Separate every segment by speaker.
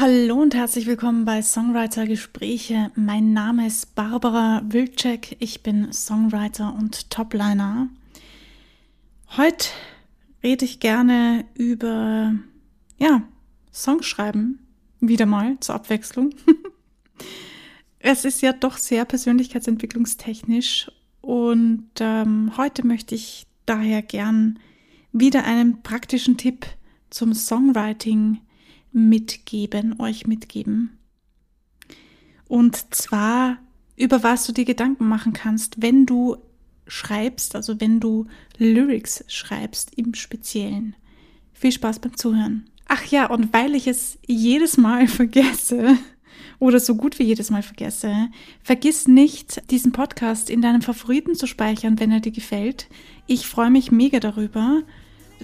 Speaker 1: Hallo und herzlich willkommen bei Songwriter Gespräche. Mein Name ist Barbara Wilczek. Ich bin Songwriter und Topliner. Heute rede ich gerne über, ja, Songschreiben. Wieder mal zur Abwechslung. es ist ja doch sehr persönlichkeitsentwicklungstechnisch und ähm, heute möchte ich daher gern wieder einen praktischen Tipp zum Songwriting mitgeben, euch mitgeben. Und zwar, über was du dir Gedanken machen kannst, wenn du schreibst, also wenn du Lyrics schreibst im Speziellen. Viel Spaß beim Zuhören. Ach ja, und weil ich es jedes Mal vergesse, oder so gut wie jedes Mal vergesse, vergiss nicht, diesen Podcast in deinem Favoriten zu speichern, wenn er dir gefällt. Ich freue mich mega darüber.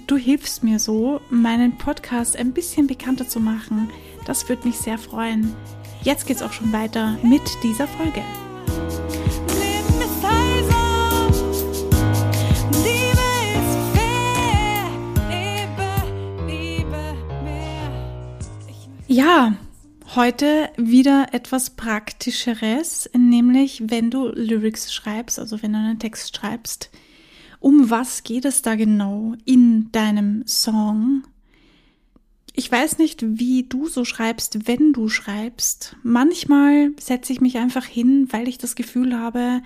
Speaker 1: Du hilfst mir so, meinen Podcast ein bisschen bekannter zu machen. Das würde mich sehr freuen. Jetzt geht's auch schon weiter mit dieser Folge. Ja, heute wieder etwas Praktischeres, nämlich wenn du Lyrics schreibst, also wenn du einen Text schreibst, um was geht es da genau in deinem Song? Ich weiß nicht, wie du so schreibst, wenn du schreibst. Manchmal setze ich mich einfach hin, weil ich das Gefühl habe,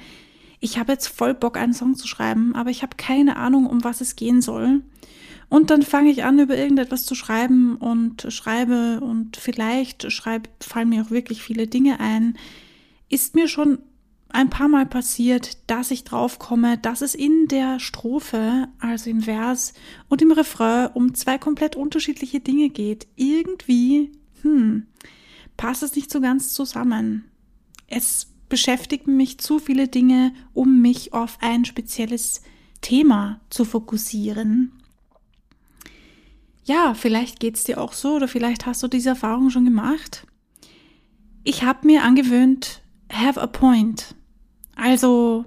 Speaker 1: ich habe jetzt voll Bock, einen Song zu schreiben, aber ich habe keine Ahnung, um was es gehen soll. Und dann fange ich an, über irgendetwas zu schreiben und schreibe und vielleicht schreibe, fallen mir auch wirklich viele Dinge ein. Ist mir schon ein paar Mal passiert, dass ich drauf komme, dass es in der Strophe, also im Vers und im Refrain um zwei komplett unterschiedliche Dinge geht. Irgendwie, hm, passt es nicht so ganz zusammen. Es beschäftigen mich zu viele Dinge, um mich auf ein spezielles Thema zu fokussieren. Ja, vielleicht geht's dir auch so oder vielleicht hast du diese Erfahrung schon gemacht. Ich habe mir angewöhnt, have a point. Also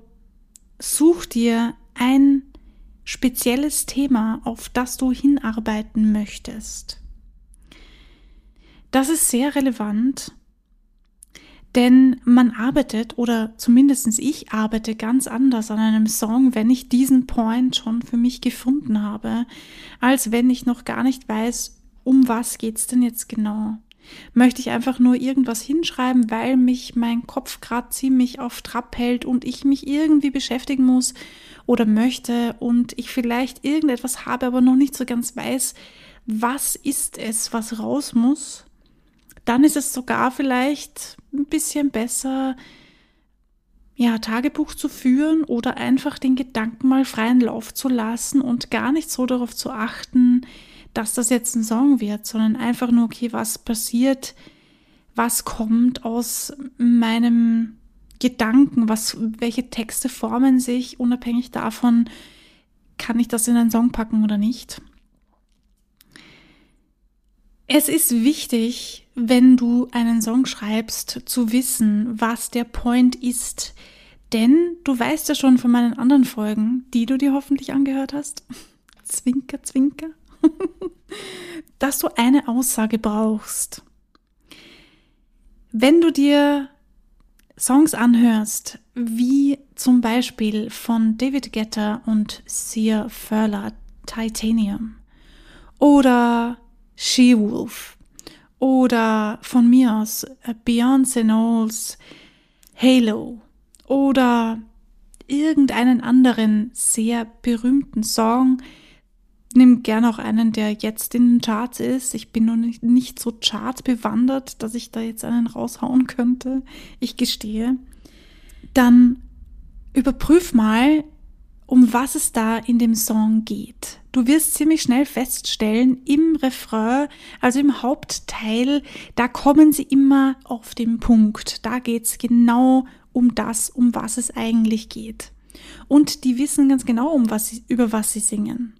Speaker 1: such dir ein spezielles Thema, auf das du hinarbeiten möchtest. Das ist sehr relevant, denn man arbeitet, oder zumindest ich arbeite ganz anders an einem Song, wenn ich diesen Point schon für mich gefunden habe, als wenn ich noch gar nicht weiß, um was geht's denn jetzt genau. Möchte ich einfach nur irgendwas hinschreiben, weil mich mein Kopf gerade ziemlich auf Trab hält und ich mich irgendwie beschäftigen muss oder möchte und ich vielleicht irgendetwas habe, aber noch nicht so ganz weiß, was ist es, was raus muss, dann ist es sogar vielleicht ein bisschen besser, ja, Tagebuch zu führen oder einfach den Gedanken mal freien Lauf zu lassen und gar nicht so darauf zu achten, dass das jetzt ein Song wird, sondern einfach nur, okay, was passiert, was kommt aus meinem Gedanken, was, welche Texte formen sich, unabhängig davon, kann ich das in einen Song packen oder nicht. Es ist wichtig, wenn du einen Song schreibst, zu wissen, was der Point ist. Denn du weißt ja schon von meinen anderen Folgen, die du dir hoffentlich angehört hast. Zwinker, zwinker. dass du eine Aussage brauchst. Wenn du dir Songs anhörst, wie zum Beispiel von David Guetta und Sia Furler Titanium. Oder She-Wolf. Oder von mir aus Beyoncé Knowles Halo. Oder irgendeinen anderen sehr berühmten Song, Nimm gerne auch einen, der jetzt in den Charts ist. Ich bin noch nicht, nicht so chartbewandert, dass ich da jetzt einen raushauen könnte. Ich gestehe. Dann überprüf mal, um was es da in dem Song geht. Du wirst ziemlich schnell feststellen, im Refrain, also im Hauptteil, da kommen sie immer auf den Punkt. Da geht's genau um das, um was es eigentlich geht. Und die wissen ganz genau, um was sie, über was sie singen.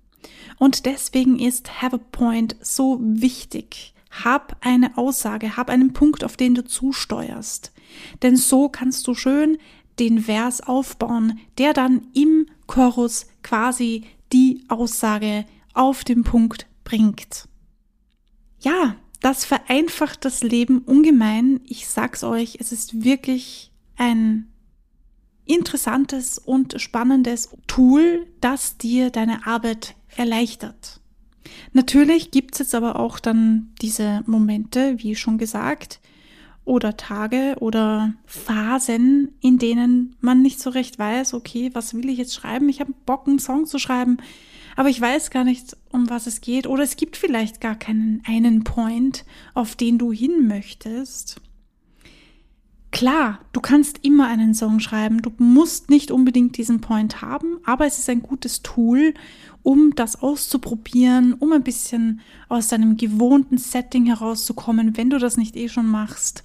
Speaker 1: Und deswegen ist Have a Point so wichtig. Hab eine Aussage, hab einen Punkt, auf den du zusteuerst. Denn so kannst du schön den Vers aufbauen, der dann im Chorus quasi die Aussage auf den Punkt bringt. Ja, Das vereinfacht das Leben ungemein. Ich sag's euch, es ist wirklich ein interessantes und spannendes Tool, das dir deine Arbeit erleichtert. Natürlich gibt's jetzt aber auch dann diese Momente, wie schon gesagt, oder Tage oder Phasen, in denen man nicht so recht weiß, okay, was will ich jetzt schreiben? Ich habe Bock, einen Song zu schreiben, aber ich weiß gar nicht, um was es geht. Oder es gibt vielleicht gar keinen einen Point, auf den du hin möchtest. Klar, du kannst immer einen Song schreiben, du musst nicht unbedingt diesen Point haben, aber es ist ein gutes Tool, um das auszuprobieren, um ein bisschen aus deinem gewohnten Setting herauszukommen, wenn du das nicht eh schon machst.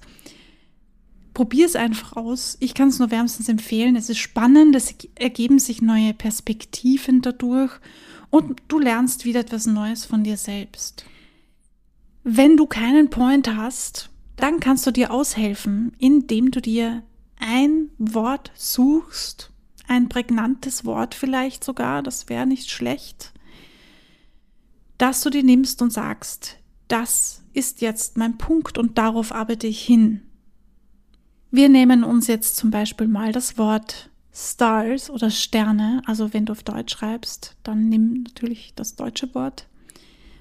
Speaker 1: Probier es einfach aus. Ich kann es nur wärmstens empfehlen. Es ist spannend, es ergeben sich neue Perspektiven dadurch und du lernst wieder etwas Neues von dir selbst. Wenn du keinen Point hast, dann kannst du dir aushelfen, indem du dir ein Wort suchst, ein prägnantes Wort vielleicht sogar, das wäre nicht schlecht, dass du dir nimmst und sagst, das ist jetzt mein Punkt und darauf arbeite ich hin. Wir nehmen uns jetzt zum Beispiel mal das Wort Stars oder Sterne, also wenn du auf Deutsch schreibst, dann nimm natürlich das deutsche Wort.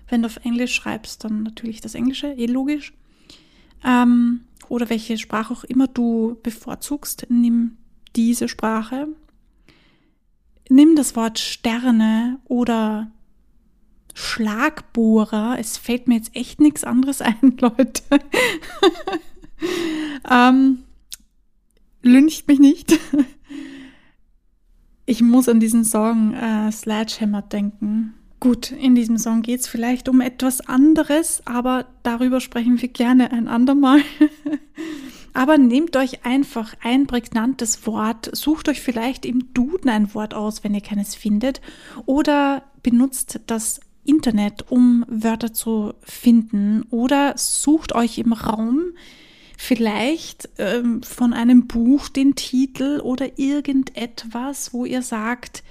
Speaker 1: Wenn du auf Englisch schreibst, dann natürlich das englische, eh logisch ähm, oder welche Sprache auch immer du bevorzugst, nimm diese Sprache. Nimm das Wort Sterne oder Schlagbohrer. Es fällt mir jetzt echt nichts anderes ein, Leute. ähm, lyncht mich nicht. ich muss an diesen Song äh, Sledgehammer denken. Gut, in diesem Song geht es vielleicht um etwas anderes, aber darüber sprechen wir gerne ein andermal. aber nehmt euch einfach ein prägnantes Wort, sucht euch vielleicht im Duden ein Wort aus, wenn ihr keines findet, oder benutzt das Internet, um Wörter zu finden, oder sucht euch im Raum vielleicht ähm, von einem Buch den Titel oder irgendetwas, wo ihr sagt,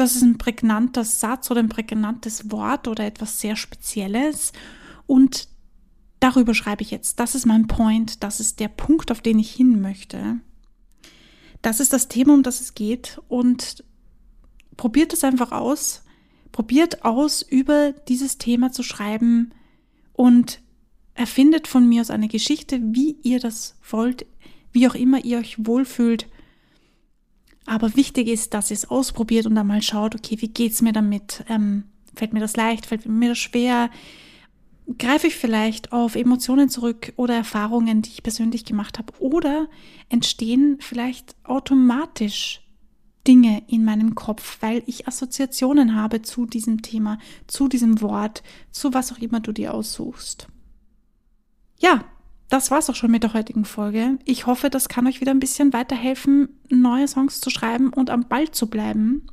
Speaker 1: das ist ein prägnanter Satz oder ein prägnantes Wort oder etwas sehr Spezielles. Und darüber schreibe ich jetzt. Das ist mein Point. Das ist der Punkt, auf den ich hin möchte. Das ist das Thema, um das es geht. Und probiert es einfach aus. Probiert aus, über dieses Thema zu schreiben und erfindet von mir aus eine Geschichte, wie ihr das wollt, wie auch immer ihr euch wohlfühlt aber wichtig ist, dass ihr es ausprobiert und dann mal schaut, okay, wie geht's mir damit? Ähm, fällt mir das leicht? Fällt mir das schwer? Greife ich vielleicht auf Emotionen zurück oder Erfahrungen, die ich persönlich gemacht habe? Oder entstehen vielleicht automatisch Dinge in meinem Kopf, weil ich Assoziationen habe zu diesem Thema, zu diesem Wort, zu was auch immer du dir aussuchst. Ja, das war's auch schon mit der heutigen Folge. Ich hoffe, das kann euch wieder ein bisschen weiterhelfen, neue Songs zu schreiben und am Ball zu bleiben.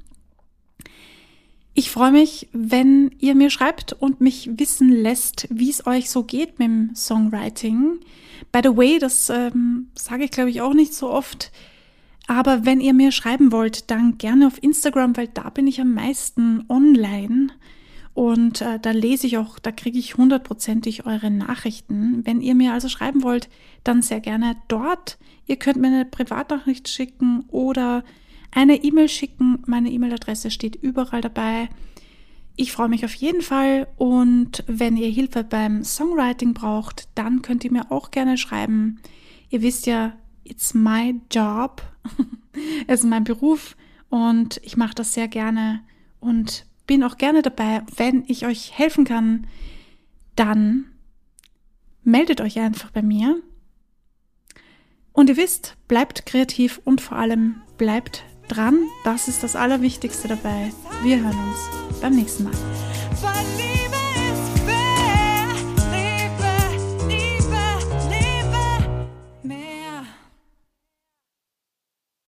Speaker 1: Ich freue mich, wenn ihr mir schreibt und mich wissen lässt, wie es euch so geht mit dem Songwriting. By the way, das ähm, sage ich glaube ich auch nicht so oft. Aber wenn ihr mir schreiben wollt, dann gerne auf Instagram, weil da bin ich am meisten online. Und äh, da lese ich auch, da kriege ich hundertprozentig eure Nachrichten. Wenn ihr mir also schreiben wollt, dann sehr gerne dort. Ihr könnt mir eine Privatnachricht schicken oder eine E-Mail schicken. Meine E-Mail-Adresse steht überall dabei. Ich freue mich auf jeden Fall und wenn ihr Hilfe beim Songwriting braucht, dann könnt ihr mir auch gerne schreiben. Ihr wisst ja, it's my job. es ist mein Beruf und ich mache das sehr gerne und bin auch gerne dabei. Wenn ich euch helfen kann, dann meldet euch einfach bei mir. Und ihr wisst, bleibt kreativ und vor allem bleibt dran. Das ist das Allerwichtigste dabei. Wir hören uns beim nächsten Mal.